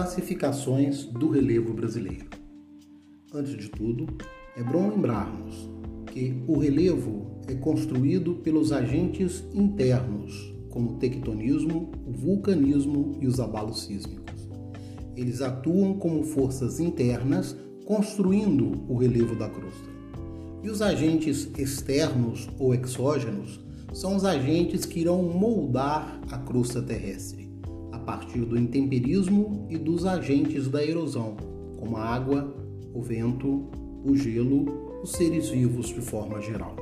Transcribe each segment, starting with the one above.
classificações do relevo brasileiro. Antes de tudo, é bom lembrarmos que o relevo é construído pelos agentes internos, como o tectonismo, o vulcanismo e os abalos sísmicos. Eles atuam como forças internas, construindo o relevo da crosta. E os agentes externos ou exógenos são os agentes que irão moldar a crosta terrestre partir do intemperismo e dos agentes da erosão, como a água, o vento, o gelo, os seres vivos de forma geral.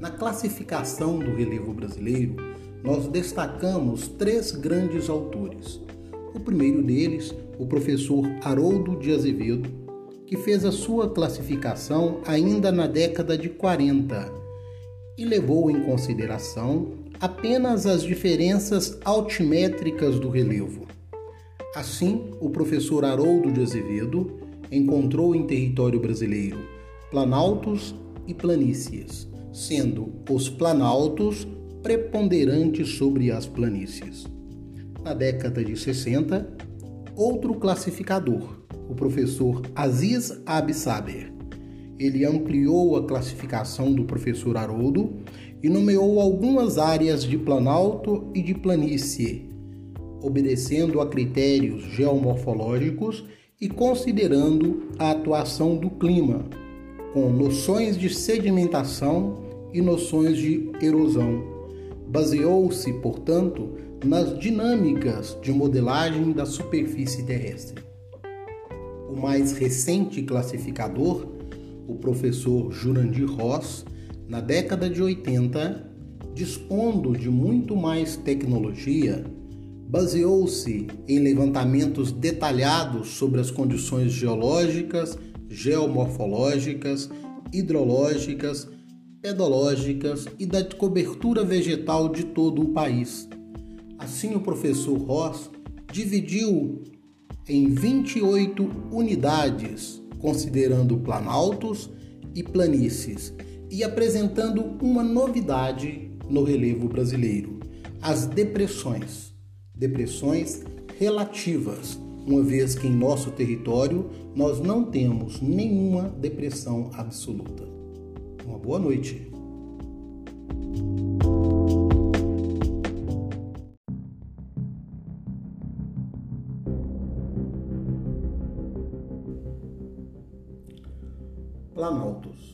Na classificação do relevo brasileiro, nós destacamos três grandes autores. O primeiro deles, o professor Haroldo de Azevedo, que fez a sua classificação ainda na década de 40 e levou em consideração apenas as diferenças altimétricas do relevo. Assim, o professor Haroldo de Azevedo encontrou em território brasileiro planaltos e planícies, sendo os planaltos preponderantes sobre as planícies. Na década de 60, outro classificador, o professor Aziz Absaber, ele ampliou a classificação do professor Haroldo e nomeou algumas áreas de planalto e de planície, obedecendo a critérios geomorfológicos e considerando a atuação do clima, com noções de sedimentação e noções de erosão. Baseou-se, portanto, nas dinâmicas de modelagem da superfície terrestre. O mais recente classificador, o professor Jurandir Ross, na década de 80, dispondo de muito mais tecnologia, baseou-se em levantamentos detalhados sobre as condições geológicas, geomorfológicas, hidrológicas, pedológicas e da cobertura vegetal de todo o país. Assim, o professor Ross dividiu em 28 unidades, considerando planaltos e planícies e apresentando uma novidade no relevo brasileiro: as depressões. Depressões relativas, uma vez que em nosso território nós não temos nenhuma depressão absoluta. Uma boa noite. Planaltos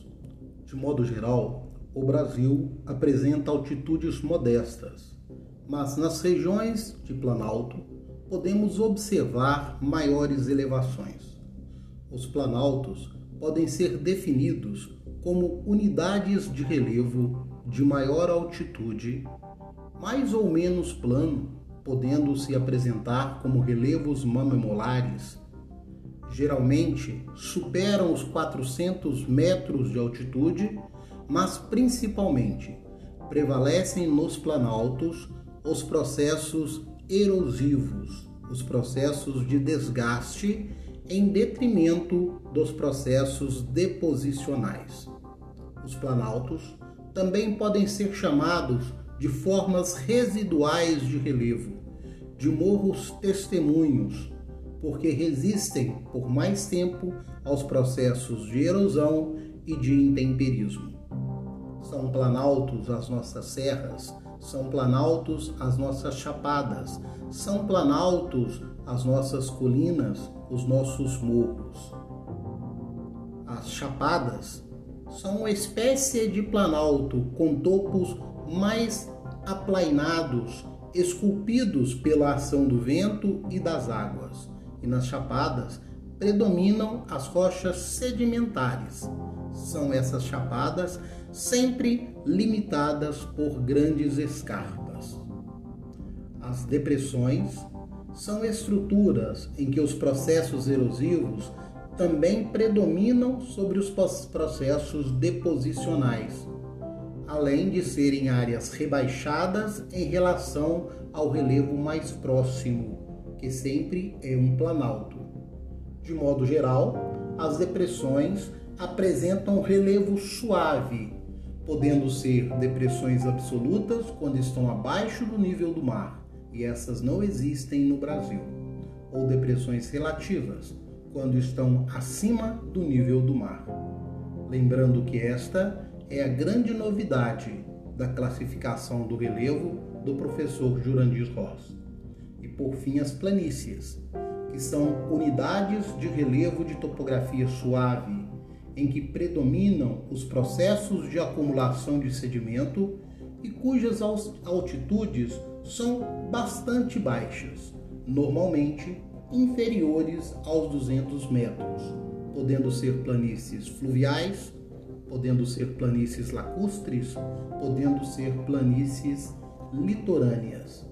de modo geral, o Brasil apresenta altitudes modestas, mas nas regiões de Planalto podemos observar maiores elevações. Os planaltos podem ser definidos como unidades de relevo de maior altitude, mais ou menos plano, podendo se apresentar como relevos mamemolares geralmente superam os 400 metros de altitude, mas principalmente prevalecem nos planaltos os processos erosivos, os processos de desgaste, em detrimento dos processos deposicionais. Os planaltos também podem ser chamados de formas residuais de relevo, de morros testemunhos, porque resistem por mais tempo aos processos de erosão e de intemperismo. São planaltos as nossas serras, são planaltos as nossas chapadas, são planaltos as nossas colinas, os nossos morros. As chapadas são uma espécie de planalto com topos mais aplainados, esculpidos pela ação do vento e das águas e nas chapadas predominam as rochas sedimentares. São essas chapadas sempre limitadas por grandes escarpas. As depressões são estruturas em que os processos erosivos também predominam sobre os processos deposicionais, além de serem áreas rebaixadas em relação ao relevo mais próximo que sempre é um planalto. De modo geral, as depressões apresentam relevo suave, podendo ser depressões absolutas quando estão abaixo do nível do mar, e essas não existem no Brasil. ou depressões relativas, quando estão acima do nível do mar. Lembrando que esta é a grande novidade da classificação do relevo do professor Jurandir Ross. E por fim, as planícies, que são unidades de relevo de topografia suave, em que predominam os processos de acumulação de sedimento e cujas altitudes são bastante baixas, normalmente inferiores aos 200 metros, podendo ser planícies fluviais, podendo ser planícies lacustres, podendo ser planícies litorâneas.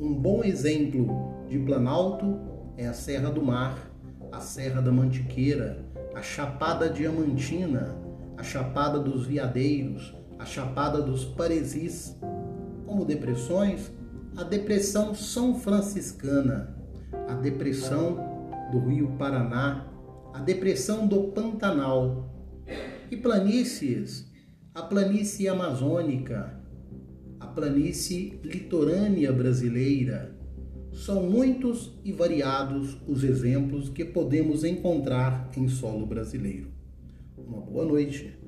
Um bom exemplo de planalto é a Serra do Mar, a Serra da Mantiqueira, a Chapada Diamantina, a Chapada dos Veadeiros, a Chapada dos Paresis. Como depressões, a Depressão São Franciscana, a Depressão do Rio Paraná, a Depressão do Pantanal e planícies, a planície amazônica, planície litorânea brasileira. São muitos e variados os exemplos que podemos encontrar em solo brasileiro. Uma boa noite.